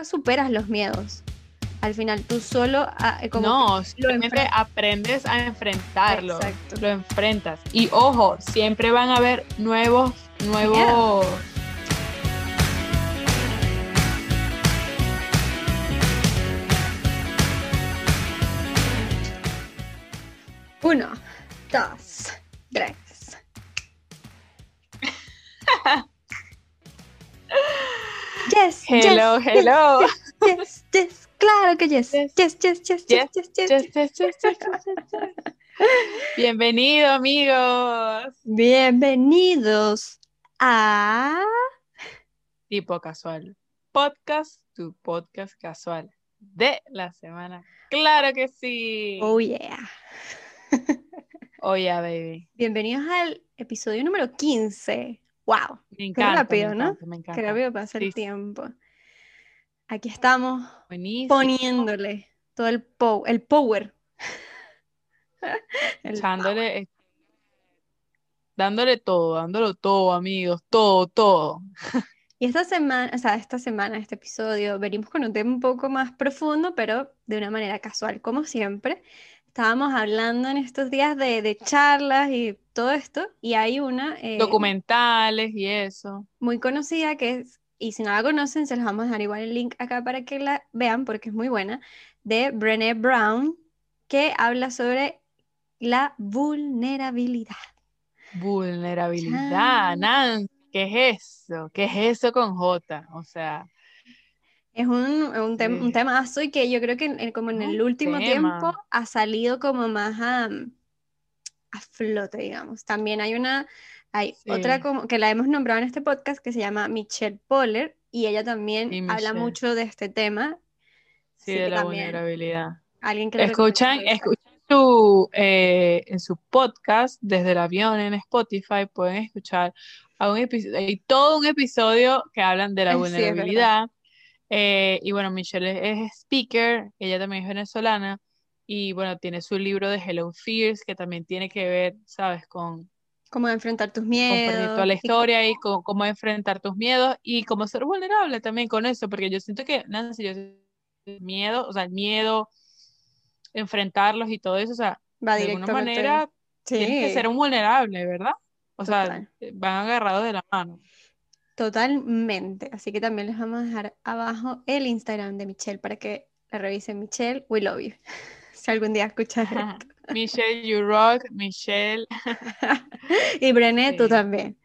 nunca superas los miedos. Al final tú solo ah, como no, simplemente aprendes a enfrentarlo. Exacto. Lo enfrentas. Y ojo, siempre van a haber nuevos, nuevos. Uno, dos, tres. Yes, Hello, yes, hello. Yes, yes, yes, claro que yes. Yes. Yes, yes, yes, yes, Yes, yes, yes. Yes, yes. Bienvenido, amigos. Bienvenidos a Tipo casual. Podcast, tu podcast casual de la semana. Claro que sí. Oh yeah. Oh, yeah, baby. Bienvenidos al episodio número 15. Wow, Me qué encanta. rápido, me ¿no? encanta, me Qué encanta. rápido pasa el Sí, sí. tiempo. Aquí estamos Buenísimo. poniéndole todo el, po- el power. El Echándole, eh, dándole todo, dándolo todo, amigos, todo, todo. Y esta semana, o sea, esta semana, este episodio, venimos con un tema un poco más profundo, pero de una manera casual, como siempre. Estábamos hablando en estos días de, de charlas y todo esto, y hay una eh, Documentales y eso. muy conocida que es, y si no la conocen, se los vamos a dejar igual el link acá para que la vean, porque es muy buena, de Brené Brown, que habla sobre la vulnerabilidad. Vulnerabilidad. Nancy, ¿qué es eso? ¿Qué es eso con J? O sea, Es un, un, tem- un Sí. temazo y que yo creo que en- como en el último tema. tiempo ha salido como más a, a flote, digamos. También hay una, hay otra como que la hemos nombrado en este podcast que se llama Michelle Poller y ella también habla mucho de este tema. sí, de la vulnerabilidad. alguien que Escuchan, escuchan su, eh, en su podcast desde el avión en Spotify, pueden escuchar a un episodio, hay todo un episodio que hablan de la sí, vulnerabilidad. Eh, y bueno, Michelle es, es speaker, ella también es venezolana, y bueno, tiene su libro de Hello Fears, que también tiene que ver, ¿sabes?, con, Cómo enfrentar tus toda miedos la y historia y con- cómo enfrentar tus miedos y cómo ser vulnerable también con eso, porque yo siento que, Nancy, yo siento el miedo, o sea, el miedo, enfrentarlos y todo eso, o sea, va de alguna manera tienes que Sí, ser un vulnerable, ¿verdad? O sea, van agarrados de la mano. Totalmente. Así que también les vamos a dejar abajo el Instagram de Michelle para que la revisen. Michelle, we love you. Si algún día escuchas esto. Michelle, you rock, Michelle, Y Brené, tú también.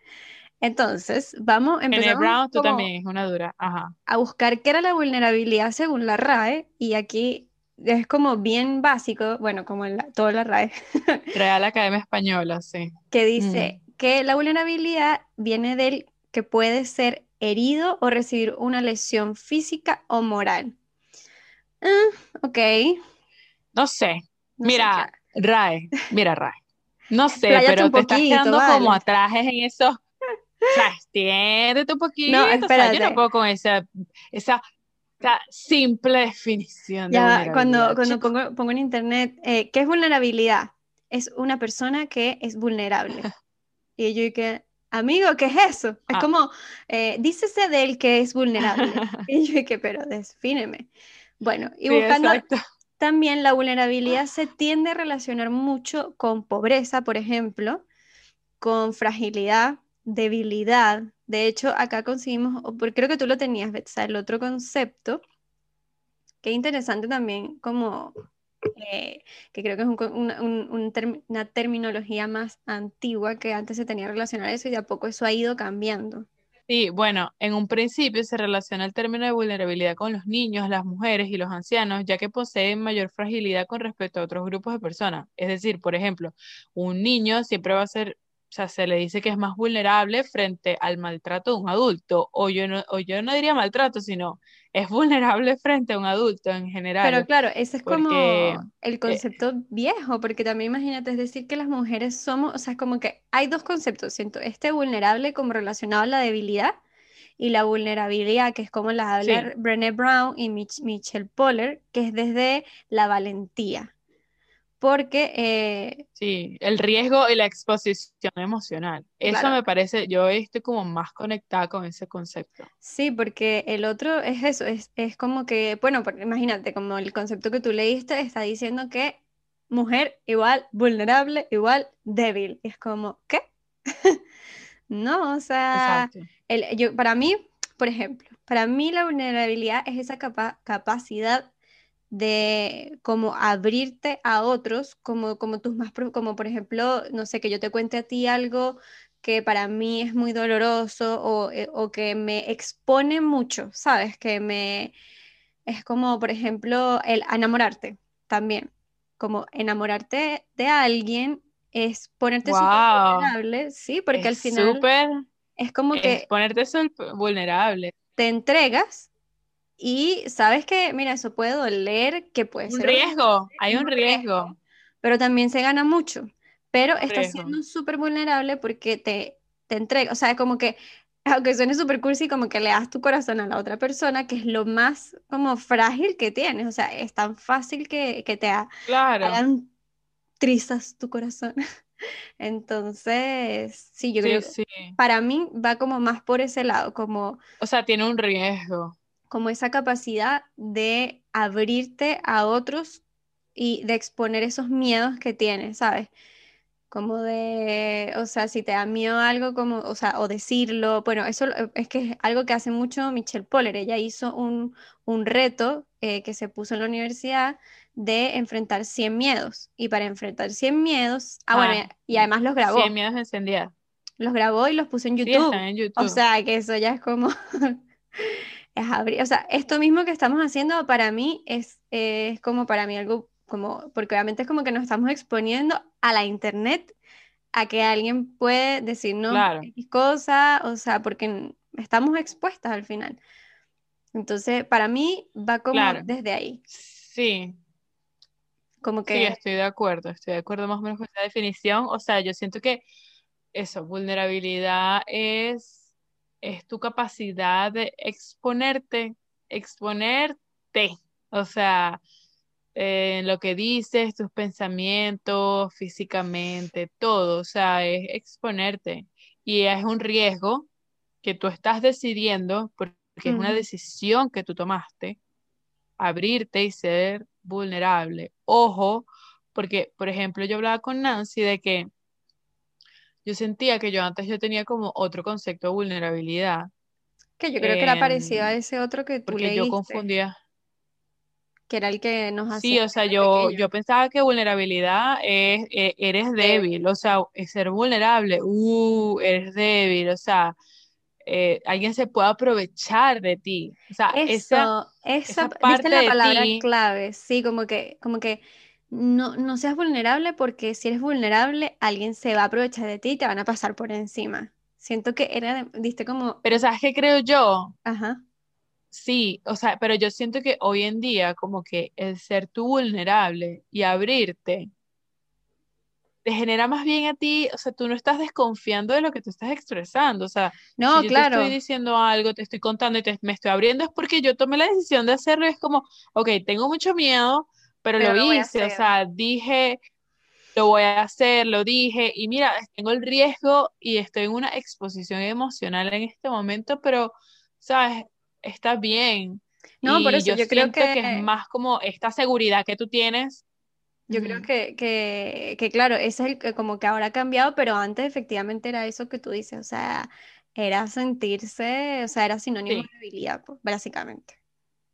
Entonces, vamos, empezamos Brown, tú como también, es una dura, ajá. a buscar qué era la vulnerabilidad según la RAE. Y aquí es como bien básico, bueno, como en la- toda la RAE, Real Academia Española, sí. que dice que la vulnerabilidad viene del que puede ser herido o recibir una lesión física o moral. Ah, ok. No sé, No sé mira, qué- Rae, mira, Rae, no sé, pero te estás quedando como atrajes en esos, o sea, extiéndete un poquito, No, o sea, yo espérate. no puedo con esa, esa, esa simple definición de Ya cuando, cuando pongo, pongo en internet, eh, ¿qué es vulnerabilidad? Es una persona que es vulnerable. Y yo que, amigo, ¿qué es eso? Es Ah. como, eh, dícese del que es vulnerable. Y yo que, pero defíneme. Bueno, y Sí, buscando exacto. También la vulnerabilidad se tiende a relacionar mucho con pobreza, por ejemplo, con fragilidad, debilidad. De hecho, acá conseguimos, creo que tú lo tenías, Betsa, el otro concepto, que interesante también, como eh, que creo que es un una, una terminología más antigua que antes se tenía relacionado a eso y de a poco eso ha ido cambiando. Sí, bueno, en un principio se relaciona el término de vulnerabilidad con los niños, las mujeres y los ancianos, ya que poseen mayor fragilidad con respecto a otros grupos de personas. Es decir, por ejemplo, un niño siempre va a ser, sea, se le dice que es más vulnerable frente al maltrato de un adulto, o yo no, o yo no diría maltrato, sino es vulnerable frente a un adulto en Pero general, claro, ese es como el concepto viejo, porque también imagínate, es decir, que las mujeres somos, o sea, es como que hay dos conceptos, siento, este vulnerable como relacionado a la debilidad y la vulnerabilidad, que es como la habla sí, Brené Brown y Mich- Michelle Poller, que es desde la valentía. Porque... eh, Sí, el riesgo y la exposición emocional. Eso claro, me parece, yo estoy como más conectada con ese concepto. sí, porque el otro es eso, es, es como que, bueno, porque imagínate, como el concepto que tú leíste está diciendo que mujer igual vulnerable, igual débil. Y es como, ¿qué? No, o sea, el, yo, para mí, por ejemplo, para mí la vulnerabilidad es esa capa- capacidad de como abrirte a otros, como, como tus más, como por ejemplo, no sé, que yo te cuente a ti algo que para mí es muy doloroso o, eh, o que me expone mucho, ¿sabes? Que me, es como, por ejemplo, el enamorarte también, como enamorarte de alguien es ponerte súper Wow, vulnerable, ¿sí? Porque es al final es como es que ponerte súper vulnerable. te entregas y sabes que, mira, eso puede doler, que puede Un ser riesgo, hay un riesgo, riesgo, pero también se gana mucho. Pero estás riesgo. siendo súper vulnerable porque te, te entregas, o sea, como que, aunque suene súper cursi, como que le das tu corazón a la otra persona, que es lo más como frágil que tienes, o sea, es tan fácil que, que te ha- Claro, hagan trizas tu corazón. Entonces, sí, yo creo sí, que sí. para mí va como más por ese lado, como O sea, tiene un riesgo. Como esa capacidad de abrirte a otros y de exponer esos miedos que tienes, ¿sabes? Como de, o sea, si te da miedo algo, como, o sea, o decirlo, bueno, eso es que es algo que hace mucho Michelle Poller, ella hizo un, un reto eh, que se puso en la universidad de enfrentar 100 miedos, y para enfrentar 100 miedos, ah, bueno, Ah, y y además los cien grabó, miedos encendidas. los grabó y los puso en Sí, están YouTube, en o YouTube. sea, que eso ya es como... Es abrir, o sea, esto mismo que estamos haciendo para mí es, es como para mí algo como, porque obviamente es como que nos estamos exponiendo a la internet, a que alguien puede decirnos Claro, X cosa, o sea, porque estamos expuestas al final. Entonces, para mí va como claro. desde ahí, Sí, como sí, que, estoy de acuerdo. Estoy de acuerdo más o menos con esa definición. O sea, yo siento que eso, vulnerabilidad es, es tu capacidad de exponerte, exponerte. O sea, eh, lo que dices, tus pensamientos, físicamente, todo. O sea, es exponerte. Y es un riesgo que tú estás decidiendo, porque es una decisión que tú tomaste, abrirte y ser vulnerable. Ojo, porque, por ejemplo, yo hablaba con Nancy de que yo sentía que yo antes yo tenía como otro concepto de vulnerabilidad, que yo creo que era parecido a em, ese otro que tú porque yo confundía. que era el que nos Sí, hacía o sea, yo, yo pensaba que vulnerabilidad es, e- eres Débil. débil, o sea, ser vulnerable, uh, eres débil, o sea, eh, alguien se puede aprovechar de ti, o sea, Eso, esa, esa parte la de palabra ti, clave, sí, como que, como que no, no seas vulnerable porque si eres vulnerable, alguien se va a aprovechar de ti y te van a pasar por encima. Siento que era, diste como, pero ¿sabes qué creo yo? ajá, Sí, o sea, pero yo siento que hoy en día como que el ser tú vulnerable y abrirte te genera más bien a ti, o sea, tú no estás desconfiando de lo que tú estás expresando, o sea, si no, yo te estoy claro, diciendo algo, te estoy contando y te, me estoy abriendo es porque yo tomé la decisión de hacerlo, y es como, ok, tengo mucho miedo, pero pero lo hice, o sea, dije, lo voy a hacer, lo dije, y mira, tengo el riesgo y estoy en una exposición emocional en este momento, pero, sabes, está bien. No, por Y eso yo yo creo que es más como esta seguridad que tú tienes. yo creo que, que, que claro, ese es el que como que ahora ha cambiado, pero antes efectivamente era eso que tú dices, o sea, era sentirse, o sea, era sinónimo Sí, de debilidad, pues, básicamente.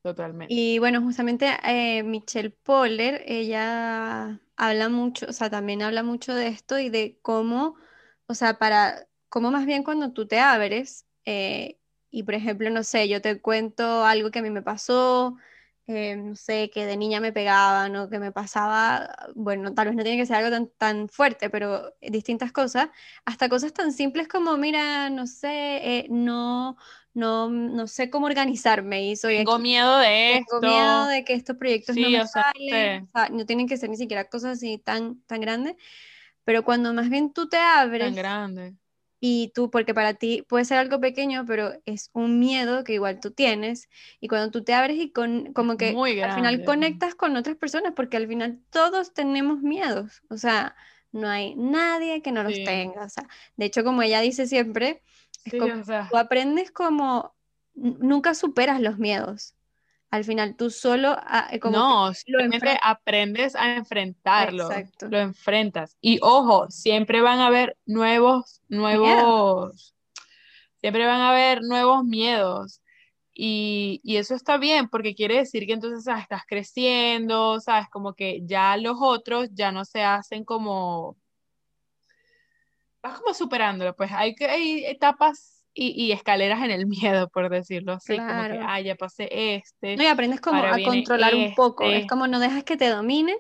Totalmente. Y bueno, justamente eh, Michelle Poller, ella habla mucho, o sea, también habla mucho de esto y de cómo, o sea, para, cómo más bien cuando tú te abres eh, y por ejemplo, no sé, yo te cuento algo que a mí me pasó, eh, no sé, que de niña me pegaban o que me pasaba, bueno, tal vez no tiene que ser algo tan, tan fuerte, pero distintas cosas, hasta cosas tan simples como, mira, no sé, eh, no, no, no sé cómo organizarme y soy Tengo aquí miedo de tengo miedo esto. de que estos proyectos no Sí, me o sea, no salen, sé, o sea, no tienen que ser ni siquiera cosas así tan, tan grandes, pero cuando más bien tú te tan abres, grande. y tú, porque para ti puede ser algo pequeño, pero es un miedo que igual tú tienes, y cuando tú te abres y con, como que al final conectas con otras personas, porque al final todos tenemos miedos, o sea, no hay nadie que no los tenga, o sea, de hecho, como ella dice siempre, como, tú aprendes como, nunca superas los miedos, al final tú solo ah, eh, como no simplemente aprendes a enfrentarlo lo enfrentas. Y ojo siempre van a haber nuevos nuevos siempre van a haber nuevos miedos. Y, eso está bien porque quiere decir que entonces ah, estás creciendo sabes como que ya los otros ya no se hacen como vas como superándolo pues hay que hay etapas y, escaleras en el miedo, por decirlo así, como que, ah, ya pasé este. No, y aprendes como a controlar un poco, es este. como no dejas que te domine,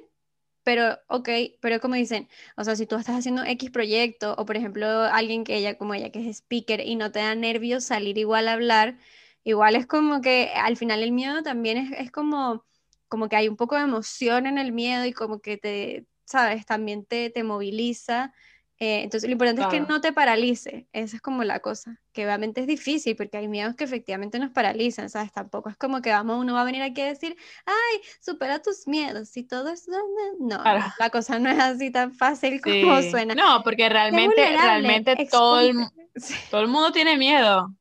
pero, ok, pero como dicen, o sea, si tú estás haciendo X proyecto, o por ejemplo, alguien que ella, como ella, que es speaker, y no te da nervios salir igual a hablar, igual es como que al final el miedo también es, es como, como que hay un poco de emoción en el miedo y como que te, sabes, también te, te moviliza eh, entonces, lo importante es que no te paralice, esa es como la cosa, que obviamente es difícil porque hay miedos que efectivamente nos paralizan, ¿sabes? Tampoco es como que vamos, uno va a venir aquí a decir, ay, supera tus miedos y todo eso. No, la cosa no es así tan fácil como suena. No, porque realmente, realmente todo el, todo el mundo tiene miedo.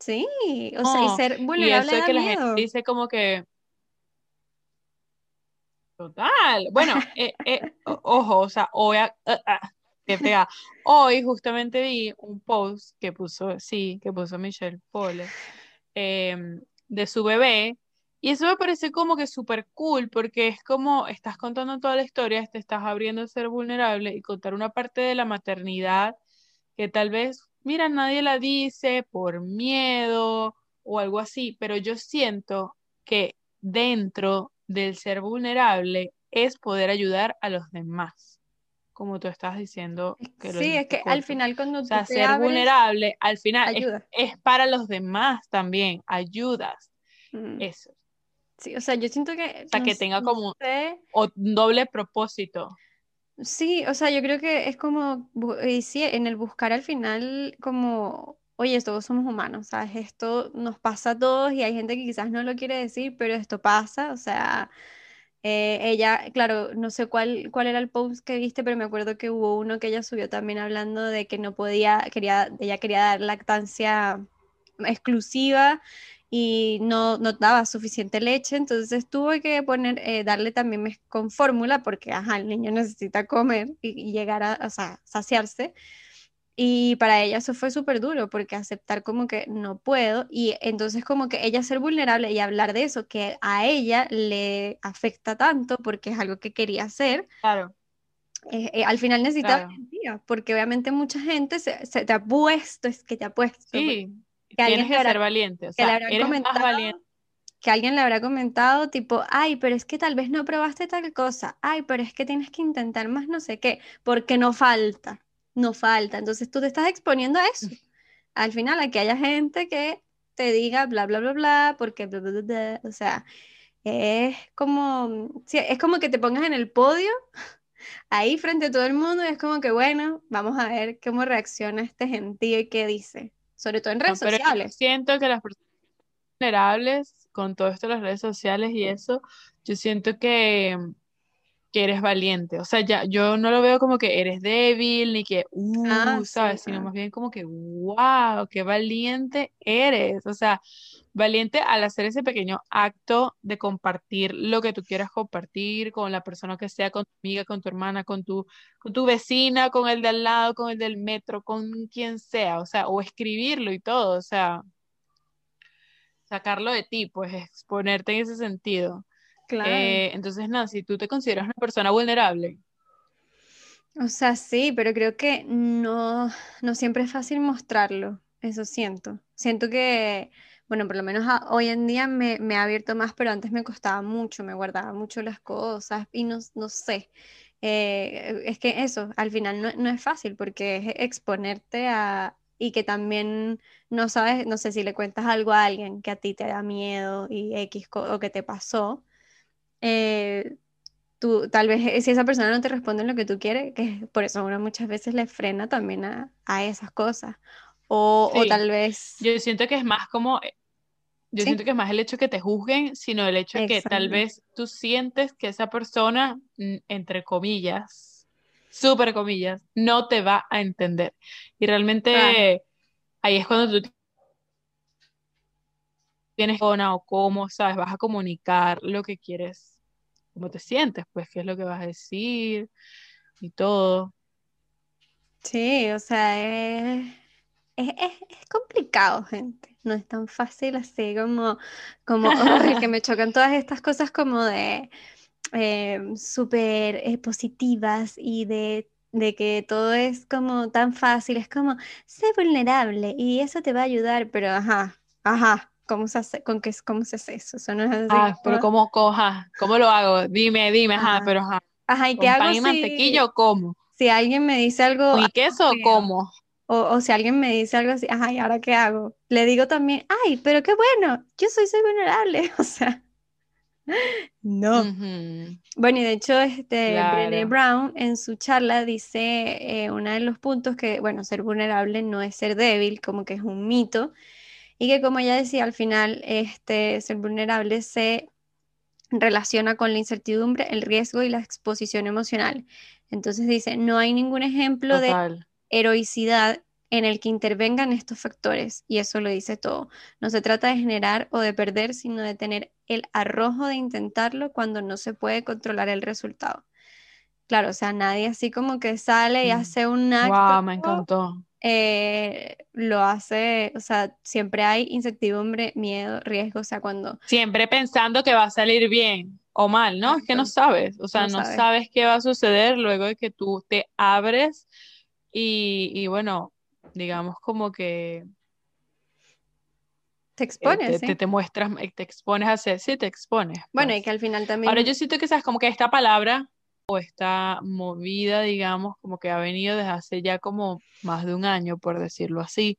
Sí, o sea, y ser vulnerable. Y eso es que la gente dice como que, Total. Bueno, eh, eh, ojo, o sea, hoy, justamente vi un post que puso, sí, que puso Michelle Pole em, de su bebé. Y eso me parece como que súper cool, porque es como estás contando toda la historia, te estás abriendo a ser vulnerable y contar una parte de la maternidad que tal vez, mira, nadie la dice por miedo o algo así, pero yo siento que dentro del ser vulnerable es poder ayudar a los demás como tú estás diciendo. Que sí, es que al final cuando o sea, ser vulnerable, al final es, para los demás también, ayudas. Mm. Eso. Sí, o sea, yo siento que... O sea, que tenga como un doble propósito. Sí, o sea, yo creo que es como, y sí, en el buscar al final como, oye, todos somos humanos, ¿sabes? Esto nos pasa a todos y hay gente que quizás no lo quiere decir, pero esto pasa, o sea, eh, ella, claro, no sé cuál, cuál era el post que viste, pero me acuerdo que hubo uno que ella subió también hablando de que no podía, quería, ella quería dar lactancia exclusiva y no, no daba suficiente leche, entonces tuve que poner, eh, darle también con fórmula porque, ajá, el niño necesita comer y, llegar a, a saciarse. Y para ella eso fue súper duro porque aceptar como que no puedo y entonces como que ella ser vulnerable y hablar de eso que a ella le afecta tanto porque es algo que quería hacer. Claro. Eh, eh, al final necesita porque obviamente mucha gente se, te ha puesto, es que te ha puesto. Sí, que tienes que ser valiente, o sea, eres más valiente que alguien le habrá comentado tipo, ay, pero es que tal vez no probaste tal cosa, ay, pero es que tienes que intentar más no sé qué, porque no falta no falta. Entonces tú te estás exponiendo a eso. Al final, a que haya gente que te diga bla, bla, bla, bla, porque bla, bla, bla, o sea, es como, es como que te pongas en el podio ahí frente a todo el mundo y es como que, bueno, vamos a ver cómo reacciona este gentío y qué dice, sobre todo en redes sociales. Siento que las personas vulnerables, con todo esto de las redes sociales y eso, yo siento que que eres valiente. O sea, ya yo no lo veo como que eres débil ni que, uh, ah, ¿sabes? Sino más bien como que, wow, qué valiente eres. O sea, valiente al hacer ese pequeño acto de compartir lo que tú quieras compartir con la persona que sea, con tu amiga, con tu hermana, con tu, con tu vecina, con el de al lado, con el del metro, con quien sea. O sea, o escribirlo y todo. O sea, sacarlo de ti, pues exponerte en ese sentido. Eh, entonces, si tú te consideras una persona vulnerable. O sea, sí, pero creo que no, no siempre es fácil mostrarlo, eso siento. Siento que, bueno, por lo menos hoy en día me, me, ha abierto más, pero antes me costaba mucho, me guardaba mucho las cosas y no, no sé. Eh, es que eso, al final no, no es fácil porque es exponerte a, y que también no sabes, no sé si le cuentas algo a alguien que a ti te da miedo y X o que te pasó, eh, tú, tal vez eh, si esa persona no te responde lo que tú quieres, que por eso uno muchas veces le frena también a, a esas cosas. O, o, tal vez... Yo siento que es más como... Eh, yo siento que es más el hecho que te juzguen, sino el hecho de que tal vez tú sientes que esa persona, entre comillas, súper comillas, no te va a entender. Y realmente ahí es cuando tú tienes o cómo, ¿sabes? Vas a comunicar lo que quieres, cómo te sientes, pues qué es lo que vas a decir y todo. Sí, o sea, es, es, complicado, gente. No es tan fácil así como, como que me chocan todas estas cosas como de eh, súper eh, positivas y de de que todo es como tan fácil, es como, sé vulnerable y eso te va a ayudar, pero ajá, ajá, ¿cómo se hace, con qué, cómo se hace eso? Eso no es así. Ah, pero ¿cómo coja? ¿Cómo lo hago? Dime, dime, ajá, pero ajá. Ajá, ¿y qué hago pan y mantequilla o cómo? Si alguien me dice algo... ¿Y queso o cómo? O, o, si alguien me dice algo así, ajá, ¿y ahora qué hago? Le digo también, ay, pero qué bueno, yo soy, soy vulnerable, o sea... No. Bueno, y de hecho, este, Brené Brown en su charla dice eh, uno de los puntos que, bueno, ser vulnerable no es ser débil, como que es un mito, y que como ella decía, al final, este, ser vulnerable se relaciona con la incertidumbre, el riesgo y la exposición emocional. Entonces dice, no hay ningún ejemplo de heroicidad en el que intervengan estos factores, y eso lo dice todo. No se trata de generar o de perder, sino de tener el arrojo de intentarlo cuando no se puede controlar el resultado. Claro, o sea, nadie así como que sale y mm. hace un acto. Wow, me encantó. Eh, lo hace, o sea, siempre hay incertidumbre, miedo, riesgo, o sea, cuando... Siempre pensando que va a salir bien o mal, ¿no? Es que no sabes, o sea, no, sabes. qué va a suceder luego de que tú te abres y, y bueno, digamos como que te expones, te, te, muestras, eh, te expones a hacer, sí, te expones. Bueno, y pues. que al final también... Ahora yo siento que, sabes, como que esta palabra o esta movida, digamos, como que ha venido desde hace ya como más de un año, por decirlo así,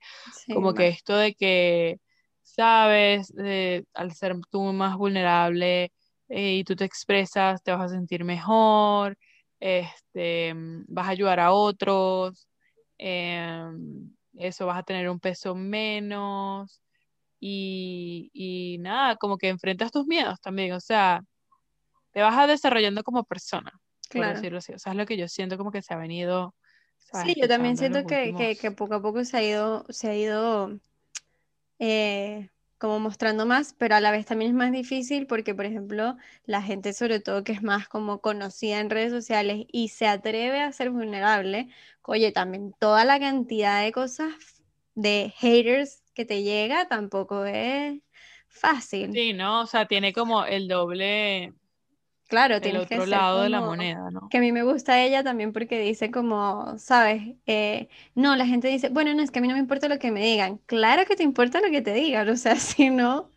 como que esto de que, sabes, al ser tú más vulnerable eh, y tú te expresas, te vas a sentir mejor, este, vas a ayudar a otros, Em, eso vas a tener un peso menos y, y nada, como que enfrentas tus miedos también, o sea, te vas a desarrollando como persona, por decirlo así, o sea, es lo que yo siento como que se ha venido... Sí, yo también siento que, que, que, poco a poco se ha ido, se ha ido eh, como mostrando más, pero a la vez también es más difícil porque, por ejemplo, la gente sobre todo que es más como conocida en redes sociales y se atreve a ser vulnerable, oye, también toda la cantidad de cosas de haters que te llega tampoco es fácil. Sí, ¿no? O sea, tiene como el doble, Claro, tiene el otro lado de la moneda, ¿no? Que a mí me gusta ella también porque dice como, ¿sabes? Eh, no, la gente dice, bueno, no, es que a mí no me importa lo que me digan. Claro que te importa lo que te digan, o sea, si no,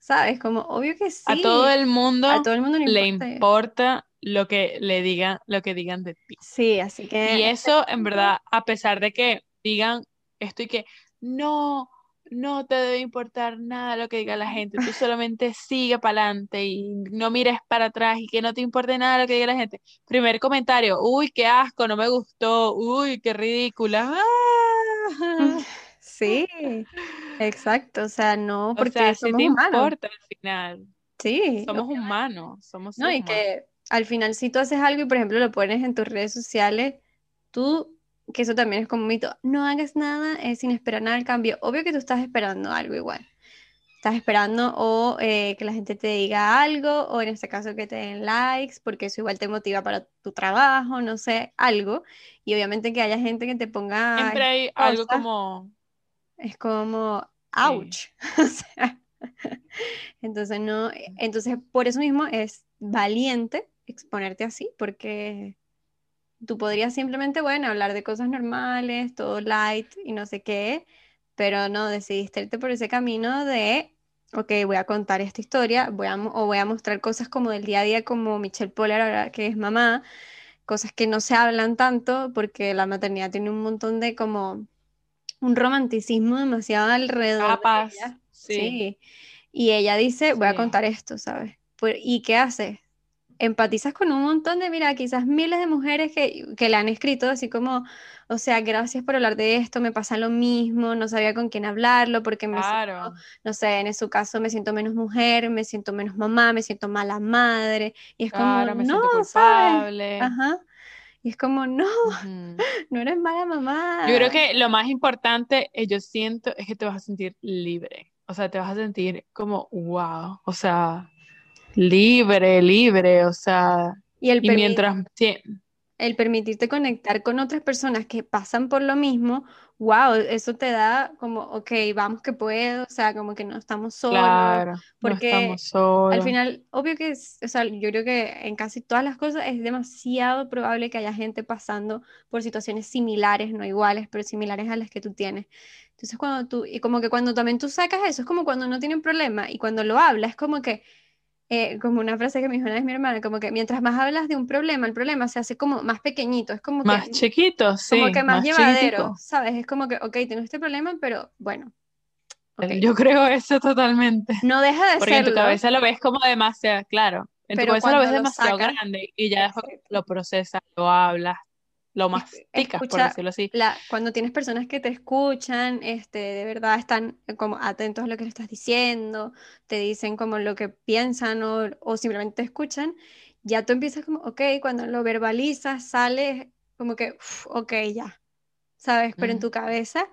¿sabes? Como, obvio que sí. A todo el mundo, a todo el mundo le importa lo que le digan, lo que digan de ti. Sí, así que... Y eso, en verdad, a pesar de que digan esto y que, no, no te debe importar nada lo que diga la gente, tú solamente sigue para adelante y no mires para atrás y que no te importe nada lo que diga la gente. Primer comentario, uy, qué asco, no me gustó, uy, qué ridícula. ¡Ah! Sí, exacto, o sea, no, porque o sea, somos te humanos. importa al final. Sí. Somos humanos, somos No, y que al final si tú haces algo y por ejemplo lo pones en tus redes sociales, tú que eso también es como un mito, no hagas nada eh, sin esperar nada al cambio. Obvio que tú estás esperando algo igual. Estás esperando o eh, que la gente te diga algo, o en este caso que te den likes, porque eso igual te motiva para tu trabajo, no sé, algo. Y obviamente que haya gente que te ponga... Siempre hay algo como... Es como, ouch. entonces no, entonces por eso mismo es valiente exponerte así, porque tú podrías simplemente, bueno, hablar de cosas normales, todo light y no sé qué, pero no, decidiste irte por ese camino de, ok, voy a contar esta historia, voy a, o voy a mostrar cosas como del día a día, como Michelle Poller, ahora que es mamá, cosas que no se hablan tanto, porque la maternidad tiene un montón de como un romanticismo demasiado alrededor. de sí. sí. Y ella dice, voy a contar esto, ¿sabes? ¿Y qué hace? Empatizas con un montón de, mira, quizás miles de mujeres que, que le han escrito así como, o sea, gracias por hablar de esto, me pasa lo mismo, no sabía con quién hablarlo porque me siento, no sé, en su caso me siento menos mujer, me siento menos mamá, me siento mala madre, y es como, me no, siento ¿sabes? culpable. Ajá. Y es como, no, Ujú. no eres mala mamá. Yo creo que lo más importante, eh, yo siento, es que te vas a sentir libre. O sea, te vas a sentir como, wow. O sea, libre, libre. O sea, Y el y permi- mientras, sí, el permitirte conectar con otras personas que pasan por lo mismo, wow, eso te da como, ok, vamos que puedo, o sea, como que no estamos solos, claro, no porque estamos al solos. final, obvio que, es- o sea, yo creo que en casi todas las cosas es demasiado probable que haya gente pasando por situaciones similares, no iguales, pero similares a las que tú tienes. Entonces, cuando tú, y como que cuando también tú sacas eso, es como cuando no tienen problema, y cuando lo hablas, es como que eh, como una frase que me dijo una vez mi hermana, como que mientras más hablas de un problema, el problema se hace como más pequeñito, es como que, Más chiquito, como sí, que más más llevadero. ¿sabes? Es como que, ok, tengo este problema, pero bueno. Yo creo eso totalmente. No deja de Porque en tu cabeza lo ves como demasiado, claro, en tu cabeza lo ves lo demasiado grande y ya después lo procesas, lo hablas, lo masticas, por escucha, decirlo así. la, cuando tienes personas que te escuchan, este, de verdad están eh, como atentos a lo que le estás diciendo, te dicen como lo que piensan o, o simplemente te escuchan, ya tú empiezas como, ok, cuando lo verbalizas, sales como que, uf, ok, ya. ¿sabes? Pero en tu cabeza,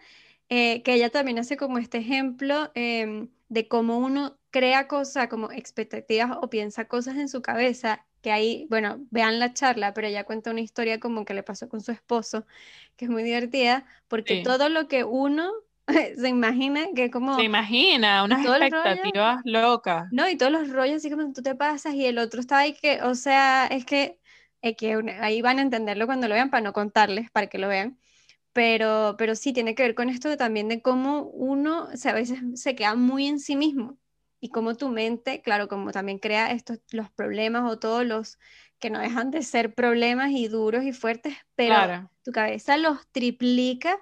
eh, que ella también hace como este ejemplo em, de cómo uno crea cosas, como expectativas o piensa cosas en su cabeza, que ahí, bueno, vean la charla, pero ella cuenta una historia como que le pasó con su esposo, que es muy divertida, porque Sí. todo lo que uno se imagina, que es Se como imagina unas rollos, expectativas locas. no, y todos los rollos así como tú te pasas y el otro está ahí que, o sea, es que, es que una- ahí van a entenderlo cuando lo vean para no contarles, para que lo vean. Pero, pero sí, tiene que ver con esto de también de cómo uno o sea, a veces se queda muy en sí mismo y cómo tu mente, claro, como también crea estos, los problemas o todos los que no dejan de ser problemas y duros y fuertes, pero Claro, tu cabeza los triplica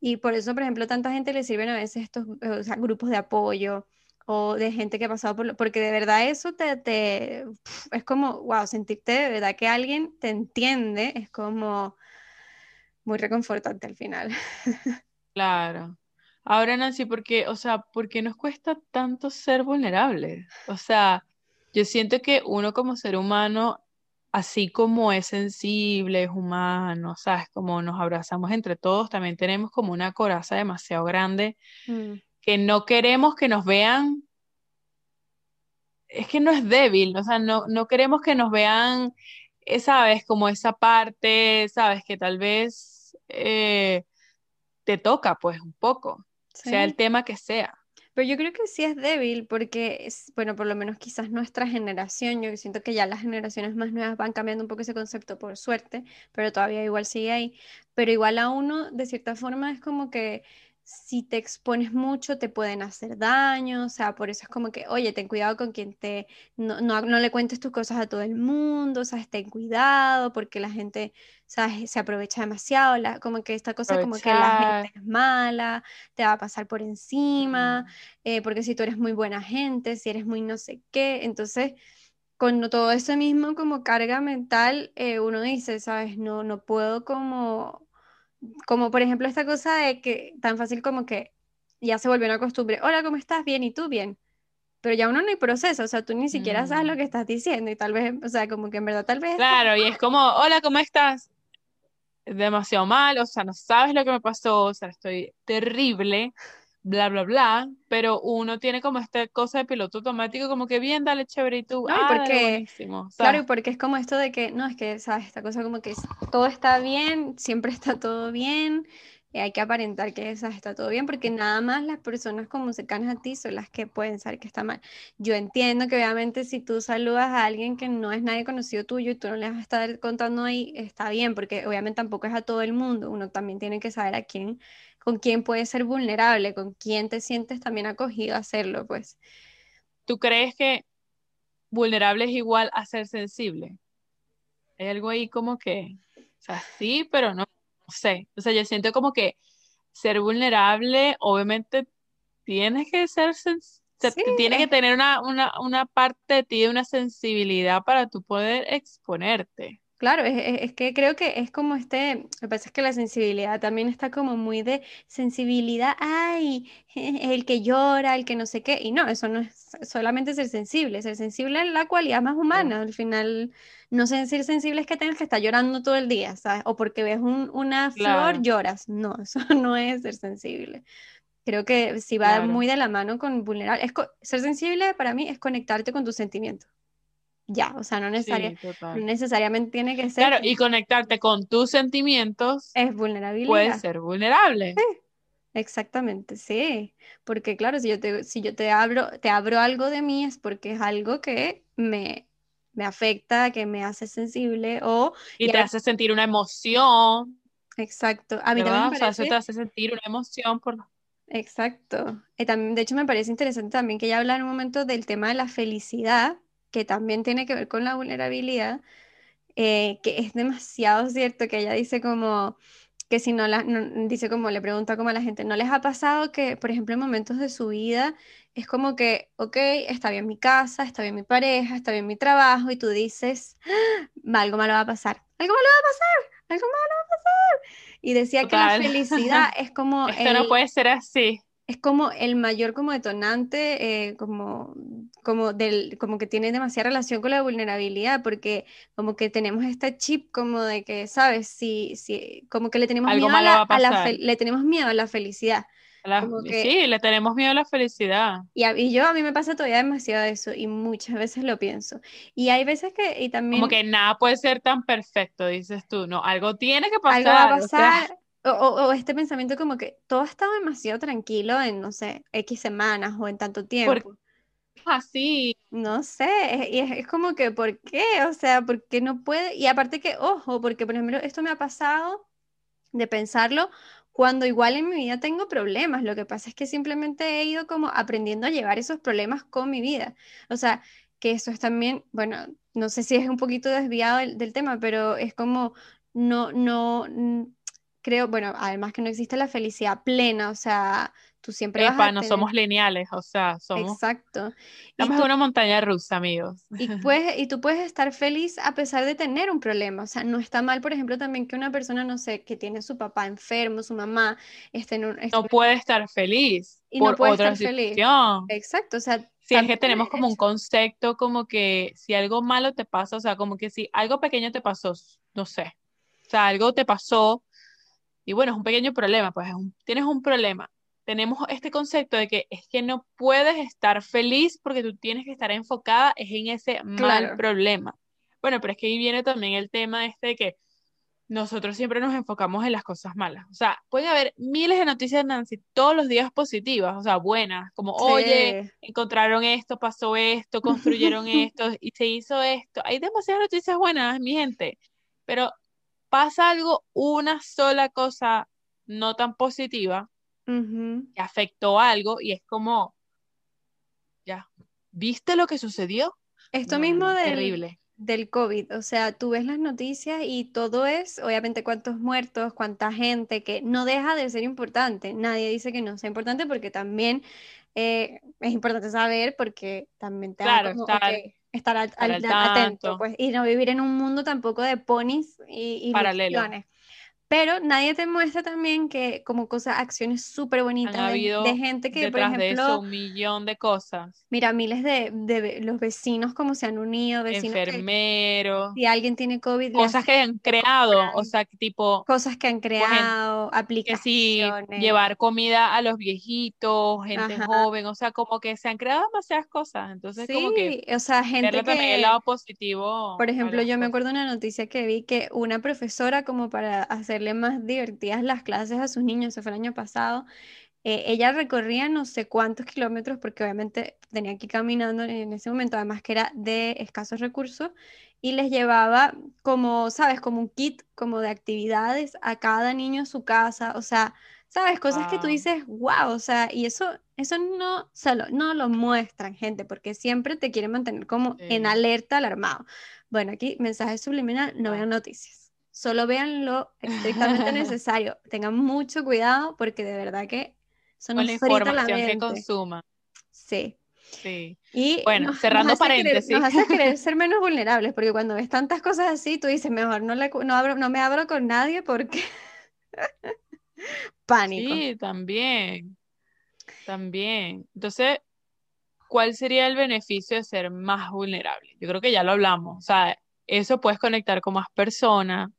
y por eso, por ejemplo, tanta gente le sirven a veces estos o sea, grupos de apoyo o de gente que ha pasado por lo, porque de verdad eso te, te es como, wow, sentirte de verdad que alguien te entiende, es como muy reconfortante al final. claro. Ahora, Nancy, ¿por qué, o sea, por qué nos cuesta tanto ser vulnerables? O sea, yo siento que uno como ser humano, así como es sensible, es humano, ¿sabes? Como nos abrazamos entre todos, también tenemos como una coraza demasiado grande Mm, que no queremos que nos vean, es que no es débil, o sea, no, no queremos que nos vean, eh, ¿sabes? Como esa parte, ¿sabes? Que tal vez eh, te toca, pues, un poco, sea el tema que sea. Pero yo creo que sí es débil porque, es, bueno, por lo menos quizás nuestra generación, yo siento que ya las generaciones más nuevas van cambiando un poco ese concepto por suerte, pero todavía igual sigue ahí. Pero igual a uno, de cierta forma, es como que si te expones mucho te pueden hacer daño, o sea, por eso es como que, oye, ten cuidado con quien te, no, no, no le cuentes tus cosas a todo el mundo, sea, ten cuidado porque la gente, ¿sabes? Se aprovecha demasiado, la- como que esta cosa como que la gente es mala, te va a pasar por encima mm, eh, porque si tú eres muy buena gente, si eres muy no sé qué, entonces con todo eso mismo como carga mental, eh, uno dice, sabes, no, no puedo como, como por ejemplo esta cosa de que tan fácil como que ya se volvió una costumbre, hola, ¿cómo estás? Bien, ¿y tú? Bien. Pero ya uno no hay proceso, o sea, tú ni siquiera sabes lo mm. que estás diciendo y tal vez, o sea, como que en verdad tal vez Claro, y es como, hola, ¿cómo estás? demasiado mal, o sea, no sabes lo que me pasó, o sea, estoy terrible, bla, bla, bla, pero uno tiene como esta cosa de piloto automático, como que bien, dale, chévere, y tú, no, ah, dale, porque, buenísimo, claro, porque es como esto de que, no, es que, sabes, esta cosa como que todo está bien, siempre está todo bien, hay que aparentar que sabes, está todo bien, porque nada más las personas como cercanas a ti son las que pueden saber que está mal. Yo entiendo que obviamente si tú saludas a alguien que no es nadie conocido tuyo y tú no le vas a estar contando ahí, está bien, porque obviamente tampoco es a todo el mundo, uno también tiene que saber a quién, con quién puede ser vulnerable, con quién te sientes también acogido a hacerlo, pues. ¿Tú crees que vulnerable es igual a ser sensible? Hay algo ahí como que, o sea, sí, pero no, no sé, o sea, yo siento como que ser vulnerable, obviamente tienes que ser, sens- O sea, tiene que tener una, una, una parte de ti, una sensibilidad para tú poder exponerte. Claro, es, que creo que es como este, lo que pasa es que la sensibilidad también está como muy de sensibilidad, ay, el que llora, el que no sé qué, y no, eso no es solamente ser sensible, ser sensible es la cualidad más humana, al final no ser sensible es que tengas que estar llorando todo el día, ¿sabes? O porque ves una flor lloras, no, eso no es ser sensible. Creo que si va muy de la mano con vulnerable, es ser sensible para mí es conectarte con tus sentimientos ya, o sea, no, necesariamente tiene que ser. Claro, y conectarte con tus sentimientos es vulnerabilidad. Puede ser vulnerable. exactamente, sí. Porque claro, si yo te, si yo te abro, te abro algo de mí es porque es algo que me, me afecta, que me hace sensible o... Y, te hace sentir una emoción. Exacto. A mí también me parece... te hace sentir una emoción por... Exacto. Y también, de hecho, me parece interesante también que ella habla en un momento del tema de la felicidad, que también tiene que ver con la vulnerabilidad, eh, que es demasiado cierto que ella dice como que si no la, dice como le pregunta como a la gente, ¿no les ha pasado que, por ejemplo, en momentos de su vida es como que, ok, está bien mi casa, está bien mi pareja, está bien mi trabajo, y tú dices, ¡Ah! algo malo va a pasar, algo malo va a pasar, algo malo va a pasar. Y decía que la felicidad es como... Esto no puede ser así es como el mayor como detonante, eh, como, como, del, como que tiene demasiada relación con la vulnerabilidad, porque como que tenemos este chip como de que, ¿sabes? Si, si, como que le tenemos, miedo a, la, le tenemos miedo a la felicidad. sí, le tenemos miedo a la felicidad. Y, y, yo, a mí me pasa todavía demasiado eso, y muchas veces lo pienso. Y hay veces que, y también... Como que nada puede ser tan perfecto, dices tú, no, algo tiene que pasar. Algo va a pasar, o, este pensamiento como que todo ha estado demasiado tranquilo en, no sé, X semanas o en tanto tiempo. Así. No sé, y es, como que, ¿por qué? O sea, ¿por qué no puede? Y aparte que, ojo, porque por ejemplo, esto me ha pasado de pensarlo cuando igual en mi vida tengo problemas. Lo que pasa es que simplemente he ido como aprendiendo a llevar esos problemas con mi vida. O sea, que eso es también, bueno, no sé si es un poquito desviado del, del tema, pero es como no, no, creo, bueno, además que no existe la felicidad plena, o sea, tú siempre vas a no somos lineales, o sea, somos... Exacto. Estamos en una montaña rusa, amigos. Y, puedes, y tú puedes estar feliz a pesar de tener un problema, o sea, no está mal, por ejemplo, también que una persona, no sé, que tiene su papá enfermo, su mamá, esté en un... no puede estar feliz y por no puede otra estar situación. Feliz. Exacto, o sea... Si es que tenemos como un concepto como que si algo malo te pasa, o sea, como que si algo pequeño te pasó, no sé, o sea, algo te pasó y bueno, es un pequeño problema, pues tienes un problema. Tenemos este concepto de que es que no puedes estar feliz porque tú tienes que estar enfocada es en ese mal problema. Bueno, pero es que ahí viene también el tema este de que nosotros siempre nos enfocamos en las cosas malas. O sea, pueden haber miles de noticias, Nancy, todos los días positivas, o sea, buenas, como, oye, encontraron esto, pasó esto, construyeron esto y se hizo esto. Hay demasiadas noticias buenas, mi gente, pero pasa algo, una sola cosa no tan positiva, que afectó algo y es como, ya, ¿viste lo que sucedió? Esto mismo del, del COVID, o sea, tú ves las noticias y todo es, obviamente, cuántos muertos, cuánta gente, que no deja de ser importante. Nadie dice que no sea importante porque también eh, es importante saber porque también te claro, estar, atento, pues, y no vivir en un mundo tampoco de ponis y, y Paralelo. Pero nadie te muestra también que como cosas, acciones súper bonitas de, gente que, por ejemplo... De eso, un millón de cosas. Mira, miles de, de los vecinos como se han unido, vecinos Enfermeros. si alguien tiene COVID... Cosas que han creado, o sea, tipo... Cosas que han creado, aplicaciones. Que sí, llevar comida a los viejitos, gente joven, o sea, como que se han creado demasiadas cosas. Entonces, como que... o sea, gente que... el lado positivo. Por ejemplo, yo me acuerdo de una noticia que vi que una profesora como para hacer más divertidas las clases a sus niños, eso fue el año pasado. Eh, ella recorría no sé cuántos kilómetros, porque obviamente tenía que ir caminando en ese momento, además que era de escasos recursos, y les llevaba como, ¿sabes? Como un kit, como de actividades a cada niño en su casa, o sea, ¿sabes? Cosas que tú dices, wow, o sea, y eso, eso no, solo, no lo muestran, gente, porque siempre te quieren mantener como en alerta, alarmado. Bueno, aquí mensaje subliminal, no vean noticias solo vean lo estrictamente necesario. Tengan mucho cuidado porque de verdad que son la información que consuma. Sí. Sí. Y Bueno, nos- cerrando nos hace querer- paréntesis. nos hace querer ser menos vulnerables, porque cuando ves tantas cosas así, tú dices, mejor no, le, no, abro, no me abro con nadie porque pánico. Sí, también, también. Entonces, ¿cuál sería el beneficio de ser más vulnerable? Yo creo que ya lo hablamos. O sea, eso puedes conectar con más personas,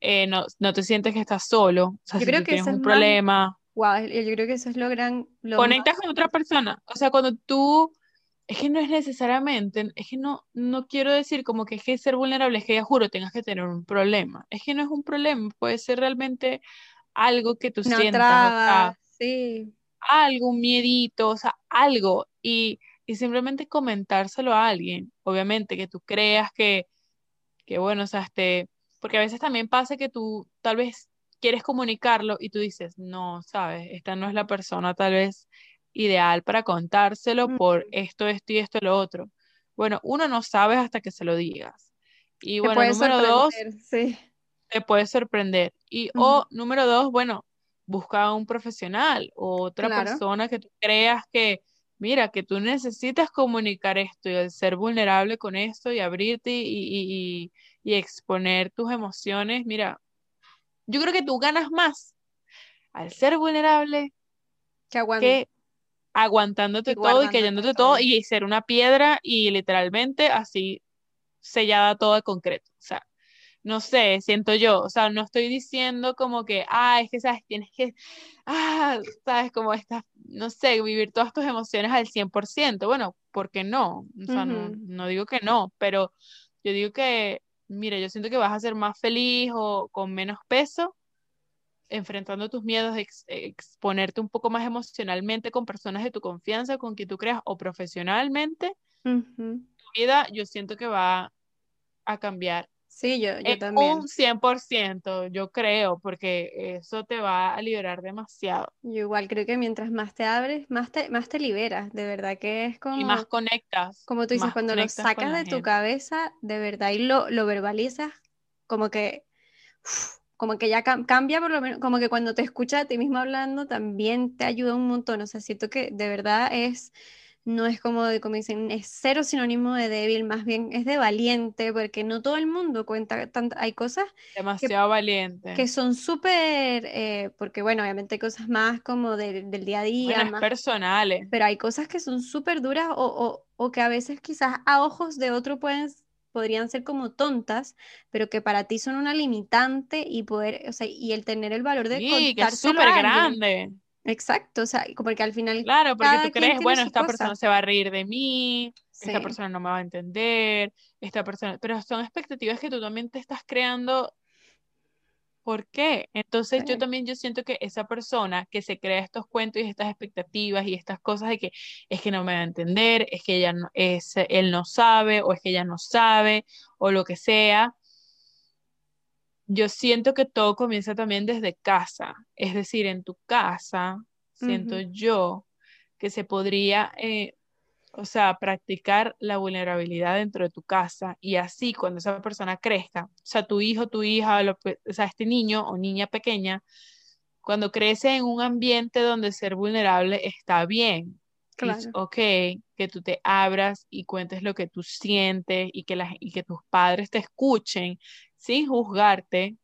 eh, no, no te sientes que estás solo. O sea, Yo si creo tú que tienes es un más- problema, Wow, yo creo que eso es lo gran, lo más- conectas con otra persona. O sea, cuando tú, es que no es necesariamente, es que no, no quiero decir como que es que ser vulnerable es que ya juro tengas que tener un problema. Es que no es un problema, puede ser realmente algo que tú sientas, o sea, traba, sí, algo, un miedito, o sea, algo, y, y simplemente comentárselo a alguien, obviamente, que tú creas que, que bueno, o sea, este, porque a veces también pasa que tú tal vez quieres comunicarlo y tú dices, no, sabes, esta no es la persona tal vez ideal para contárselo por esto, esto y esto, lo otro. Bueno, uno no sabe hasta que se lo digas. Y te bueno, número dos, sí. te puede sorprender. Y Ujú. o número dos, bueno, busca a un profesional o otra Claro. persona que tú creas que, mira, que tú necesitas comunicar esto y el ser vulnerable con esto y abrirte y, y, y, y exponer tus emociones. Mira, yo creo que tú ganas más al ser vulnerable Que aguantándote todo y callándote todo todo. y ser una piedra y literalmente así sellada todo de concreto. O sea, no sé, siento yo, o sea, no estoy diciendo como que, ah, es que, sabes, tienes que, ah, sabes, como estas, no sé, vivir todas tus emociones al 100%. Bueno, ¿por qué no? O sea, no, no digo que no, pero yo digo que, mira, yo siento que vas a ser más feliz o con menos peso enfrentando tus miedos, ex- exponerte un poco más emocionalmente con personas de tu confianza, con quien tú creas, o profesionalmente, tu vida yo siento que va a cambiar Sí, yo, yo en también. un 100%, yo creo, porque eso te va a liberar demasiado Yo igual creo que mientras más te abres, más te, más te liberas. De verdad que es y más como, conectas, como tú dices, cuando lo sacas de tu cabeza, de verdad, y lo, lo verbalizas, como que, como que ya cam- cambia por lo menos, como que cuando te escuchas a ti mismo hablando, también te ayuda un montón. O sea, siento que de verdad es, no es como, de- como dicen, es cero sinónimo de débil, más bien es de valiente, porque no todo el mundo cuenta tanto, hay cosas Demasiado valiente. que son súper, eh, porque bueno, obviamente hay cosas más como del del día a día, Bueno, es más, personales. pero hay cosas que son súper duras o, o, o que a veces quizás a ojos de otro pueden, podrían ser como tontas, pero que para ti son una limitante y poder, o sea, y el tener el valor de Sí, que es súper grande. Exacto, o sea, porque al final Claro, porque tú crees, bueno, esta cosa. persona se va a reír de mí, esta persona no me va a entender, esta persona, pero son expectativas que tú también te estás creando. ¿Por qué? Entonces yo también yo siento que esa persona que se crea estos cuentos y estas expectativas y estas cosas de que es que no me va a entender, es que ella no, es, él no sabe o es que ella no sabe o lo que sea, yo siento que todo comienza también desde casa, es decir, en tu casa, siento yo que se podría, eh, o sea, practicar la vulnerabilidad dentro de tu casa y así cuando esa persona crezca, o sea, tu hijo, tu hija, lo o sea, este niño o niña pequeña, cuando crece en un ambiente donde ser vulnerable está bien, it's claro. okay, que tú te abras y cuentes lo que tú sientes y que, las, y que tus padres te escuchen sin juzgarte,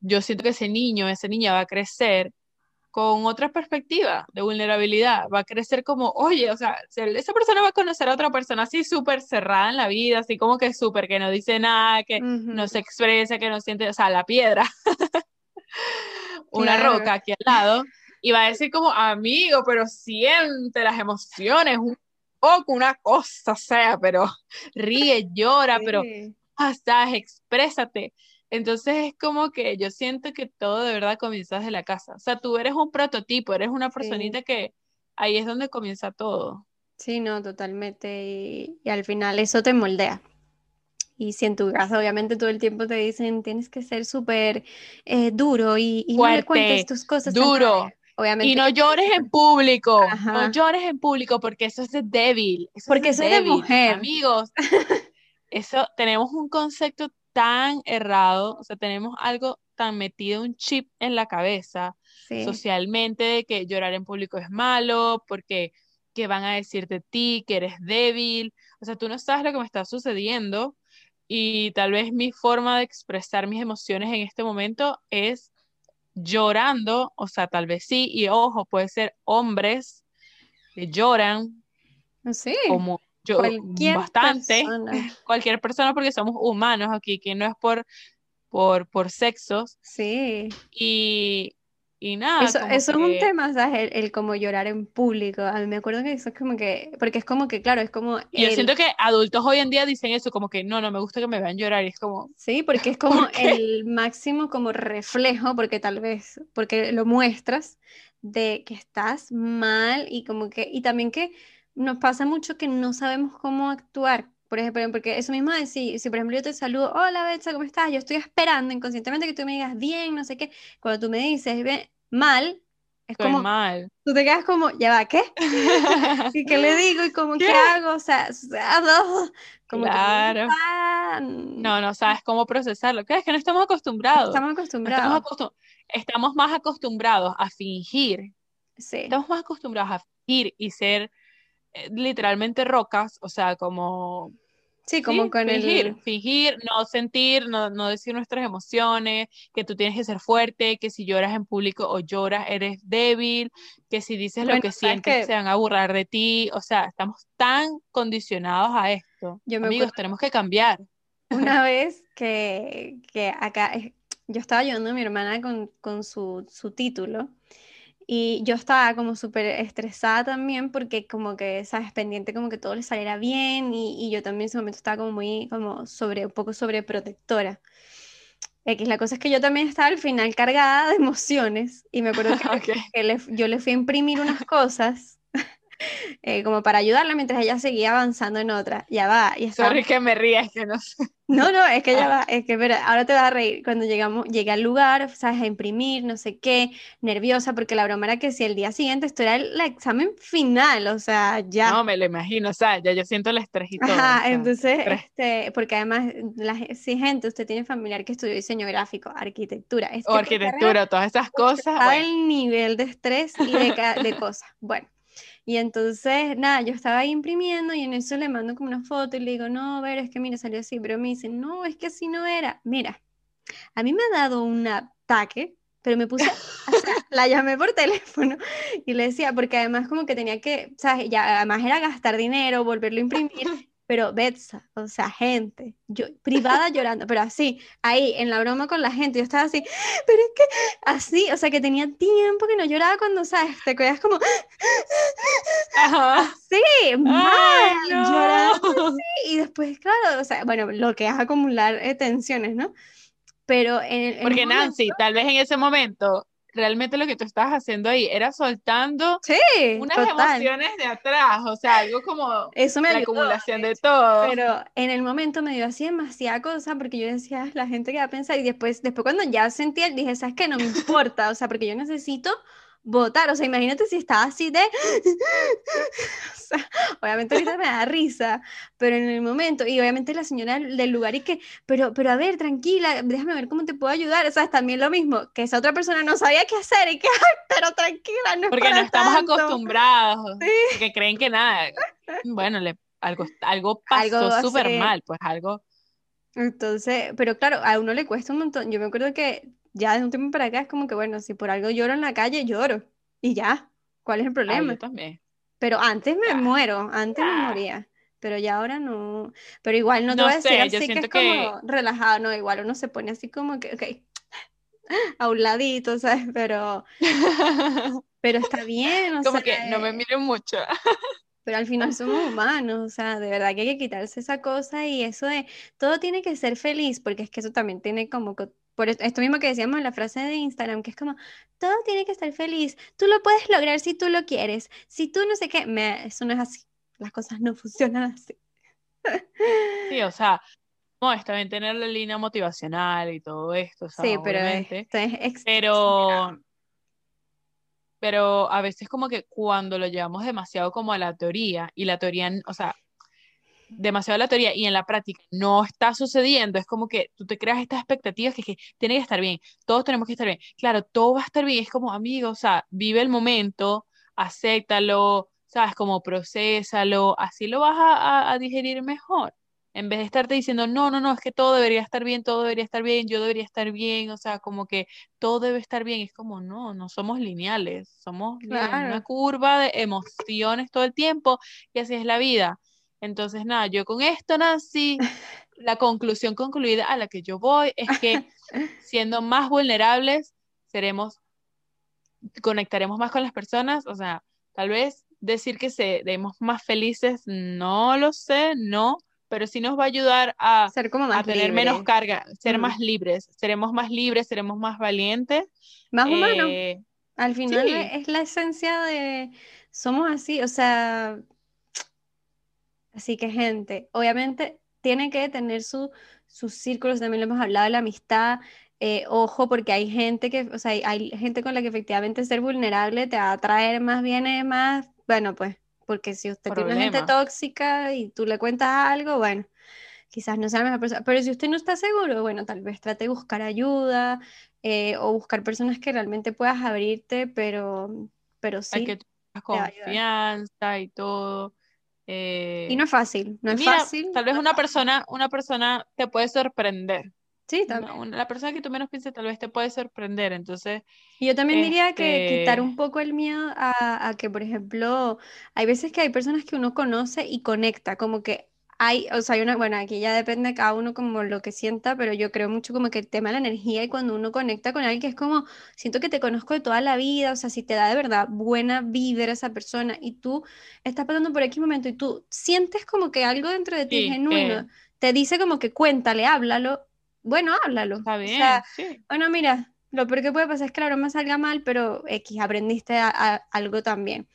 yo siento que ese niño, esa niña va a crecer con otra perspectiva de vulnerabilidad, va a crecer como, oye, o sea, se- esa persona va a conocer a otra persona así súper cerrada en la vida, así como que súper, que no dice nada, que no se expresa, que no siente, o sea, la piedra, una Claro, roca aquí al lado, y va a decir como, amigo, pero siente las emociones, un poco, una cosa, o sea, pero ríe, llora, pero. Hasta exprésate. Entonces es como que yo siento que todo de verdad comienza desde la casa. O sea, tú eres un prototipo, eres una Sí, personita que ahí es donde comienza todo. sí, no, totalmente. Y, y al final eso te moldea. Y si en tu casa obviamente todo el tiempo te dicen tienes que ser súper eh, duro y, y no le cuentes Fuerte, tus cosas duro. nadie, Y obviamente no llores en público, no Ajá, llores en público porque eso es de débil, eso es porque de soy de débil. mujer. Amigos, eso tenemos un concepto tan errado, o sea, tenemos algo tan metido, un chip en la cabeza Sí, socialmente de que llorar en público es malo, porque qué van a decir de ti, que eres débil, o sea, tú no sabes lo que me está sucediendo y tal vez mi forma de expresar mis emociones en este momento es llorando, o sea, tal vez sí, y ojo, puede ser hombres que lloran, Sí, como yo cualquier bastante, persona. cualquier persona porque somos humanos aquí, que no es por, por, por sexos, Sí. y, y nada, Eso, es un tema, ¿sabes? El, el como llorar en público. A mí me acuerdo que eso es como que, porque es como que, claro, es como yo siento que adultos hoy en día dicen eso, como que no, no me gusta que me vean llorar, y es como, Sí, porque es como el máximo como reflejo, porque tal vez, porque lo muestras de que estás mal y como que, y también que nos pasa mucho que no sabemos cómo actuar. Por ejemplo, porque eso mismo de si, si por ejemplo yo te saludo, hola Betsa, ¿cómo estás? Yo estoy esperando inconscientemente que tú me digas bien, no sé qué. Cuando tú me dices "Ve- mal, es estoy como, mal. tú te quedas como, ya va, ¿qué? ¿Y qué le digo? ¿Y cómo qué ¿Qué? hago? O sea, como que no Claro. está- No, no sabes cómo procesarlo. ¿Qué? Es que no estamos acostumbrados. estamos No estamos acostumbrados. acostum- estamos más acostumbrados a fingir. Sí. Estamos más acostumbrados a fingir y ser literalmente rocas, o sea, como Sí, como sí, con fingir, el... fingir, no sentir, no, no decir nuestras emociones, que tú tienes que ser fuerte, que si lloras en público o lloras eres débil, que si dices lo que sientes que se van a burlar de ti, o sea, estamos tan condicionados a esto. yo me Amigos, acuerdo tenemos que cambiar. una vez que, que acá, eh, yo estaba ayudando a mi hermana con, con su, su título y yo estaba como súper estresada también porque como que, sabes, pendiente como que todo le saliera bien y, y yo también en ese momento estaba como muy, como sobre, un poco sobreprotectora. X, la cosa es que yo también estaba al final cargada de emociones y me acuerdo que, Ok. que le- yo le fui a imprimir unas cosas eh, como para ayudarla mientras ella seguía avanzando en otra. Ya va, y estaba Sorry que me rías, que no sé. no, no, es que ya Ah. va, es que espera, ahora te vas a reír. Cuando llegamos, llegué al lugar, sabes, a imprimir, no sé qué, nerviosa, porque la broma era que si el día siguiente esto era el, examen final, o sea, ya. No, me lo imagino, o sea, ya yo siento el estrés y todo. o Ajá, sea, entonces, estrés. este, porque además, la, si gente, usted tiene familiar que estudió diseño gráfico, arquitectura, es O tu carrera arquitectura, todas esas cosas, sabe bueno, el nivel de estrés y de, de cosas. Bueno, y entonces, nada, yo estaba ahí imprimiendo y en eso le mando como una foto y le digo, no, a ver, es que mira, salió así, pero me dice, no, es que así no era. Mira, a mí me ha dado un ataque, pero me puse, o sea, la llamé por teléfono y le decía, porque además como que tenía que, ¿sabes? Ya, además era gastar dinero, volverlo a imprimir, pero Betsa, o sea, gente, yo privada llorando, pero así, ahí en la broma con la gente, yo estaba así, pero es que así, o sea, que tenía tiempo que no lloraba cuando, ¿sabes? Te quedas como, Ajá. sí, mal, Ay, llorando no. así, y después, claro, o sea, bueno, lo que es acumular eh, tensiones, ¿no? Pero en, el- en Porque momento, Nancy, tal vez en ese momento, realmente lo que tú estabas haciendo ahí era soltando sí, unas total, emociones de atrás, o sea, algo como eso me la ayudó, acumulación de todo. Pero en el momento me dio así demasiada cosa porque yo decía, "Ay, la gente que va a pensar y después, después cuando ya sentía, dije, ¿sabes qué? No me importa, o sea, porque yo necesito votar, o sea, imagínate si estaba así de, o sea, obviamente ahorita me da risa, pero en el momento, y obviamente la señora del lugar y que, pero, pero a ver, tranquila, déjame ver cómo te puedo ayudar, o sea, es también lo mismo, que esa otra persona no sabía qué hacer y que, pero tranquila, no es Porque no para estamos tanto. acostumbrados, porque creen que nada, bueno, le, algo, algo pasó súper mal, pues algo, Entonces, pero claro, a uno le cuesta un montón. Yo me acuerdo que ya de un tiempo para acá es como que, bueno, si por algo lloro en la calle, lloro. Y ya, ¿cuál es el ay, problema? yo también. Pero antes me muero, antes me Ah. moría. Pero ya ahora no. Pero igual no te No voy a decir sé, así que es que- como relajado, no, igual uno se pone así como que, ok, a un ladito, ¿sabes? Pero, pero está bien, o Como sea, que no me miren mucho. pero al final somos humanos, o sea, de verdad que hay que quitarse esa cosa y eso de todo tiene que ser feliz, porque es que eso también tiene como, por esto mismo que decíamos en la frase de Instagram, que es como, todo tiene que estar feliz, tú lo puedes lograr si tú lo quieres, si tú no sé qué, me- eso no es así, las cosas no funcionan así. Sí, o sea, no, está bien tener la línea motivacional y todo esto, o sea, Sí, pero esto es pero, pero a veces como que cuando lo llevamos demasiado como a la teoría y la teoría, o sea, demasiado la teoría y en la práctica no está sucediendo, es como que tú te creas estas expectativas que, que tiene que estar bien, todos tenemos que estar bien, claro, todo va a estar bien, es como amigo, o sea, vive el momento, acéptalo, ¿sabes? Como procésalo, así lo vas a, a digerir mejor en vez de estarte diciendo, no, no, no, es que todo debería estar bien, todo debería estar bien, yo debería estar bien, o sea, como que todo debe estar bien, es como, no, no somos lineales, somos una curva de emociones todo el tiempo y así es la vida. Entonces, nada, yo con esto nací, la conclusión concluida a la que yo voy es que siendo más vulnerables, seremos, conectaremos más con las personas, o sea, tal vez decir que seremos más felices, no lo sé, no, pero sí nos va a ayudar a, ser como más tener menos carga, ser más libres, seremos más libres, seremos más valientes. Más humanos. Eh, Al final es la esencia de, somos así, o sea, así que gente, obviamente tiene que tener su, sus círculos, también lo hemos hablado de la amistad, eh, ojo, porque hay gente que, o sea, hay, gente con la que efectivamente ser vulnerable te va a traer más bienes, más, bueno, pues porque si usted tiene gente tóxica y tú le cuentas algo, bueno, quizás no sea la mejor persona, pero si usted no está seguro, bueno, tal vez trate de buscar ayuda eh, o buscar personas que realmente puedas abrirte, pero, pero sí. Hay que tener confianza y todo. Eh, y no es fácil, no es fácil. Tal vez una persona, una persona te puede sorprender. Sí, también. la persona que tú menos pienses tal vez te puede sorprender, entonces... Y yo también diría que quitar este un poco el miedo a, que, por ejemplo, hay veces que hay personas que uno conoce y conecta, como que hay, o sea, hay una, bueno, aquí ya depende de cada uno como lo que sienta, pero yo creo mucho como que el tema de la energía y cuando uno conecta con alguien que es como, siento que te conozco de toda la vida, o sea, si te da de verdad buena vibra esa persona y tú estás pasando por X momento y tú sientes como que algo dentro de ti genuino, te dice como que cuéntale, háblalo, bueno, háblalo. Está bien, Bueno, mira, lo peor que puede pasar es que la broma salga mal, pero X, aprendiste algo también.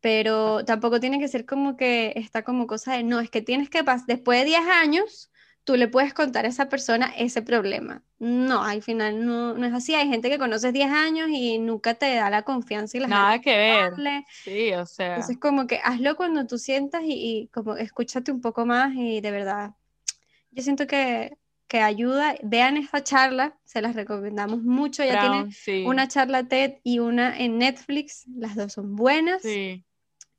Pero tampoco tiene que ser como que está como cosa de, no, es que tienes que pasar, después de 10 años, tú le puedes contar a esa persona ese problema. No, al final no, no es así. Hay gente que conoces 10 años y nunca te da la confianza y la Nada que ver. Sí, o sea. Entonces, como que hazlo cuando tú sientas y, y como escúchate un poco más y de verdad. Yo siento que que ayuda. Vean esta charla, se las recomendamos mucho. Ya tiene una charla TED y una en Netflix. Las dos son buenas. Sí.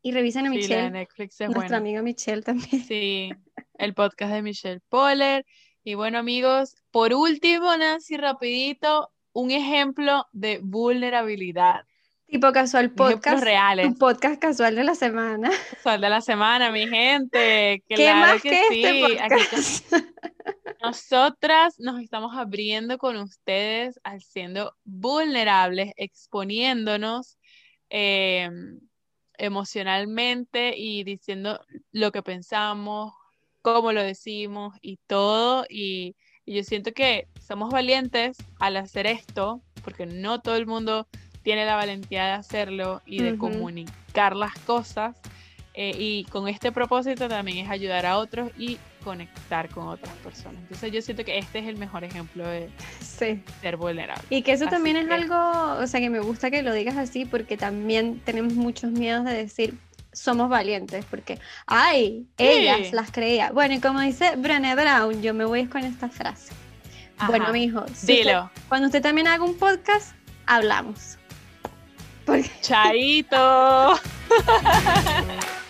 Y revisen a Michelle. nuestra amiga Michelle también. Sí, el podcast de Michelle Poller. Y bueno, amigos, por último, Nancy, rapidito, un ejemplo de vulnerabilidad. Tipo casual podcast. reales. Un podcast casual de la semana. Casual de la semana, mi gente. ¿Qué más que, este Aquí, nosotras nos estamos abriendo con ustedes, siendo vulnerables, exponiéndonos em, emocionalmente y diciendo lo que pensamos, cómo lo decimos y todo. Y, yo siento que somos valientes al hacer esto, porque no todo el mundo tiene la valentía de hacerlo y de comunicar las cosas. Eh, y con este propósito también es ayudar a otros y conectar con otras personas. Entonces yo siento que este es el mejor ejemplo de ser vulnerable. Y que eso también es algo, o sea, que me gusta que lo digas así porque también tenemos muchos miedos de decir somos valientes porque, ay, ellas las creía. Bueno, y como dice Brené Brown, yo me voy con esta frase. Bueno, mi hijo, cuando usted también haga un podcast, hablamos. Chaito.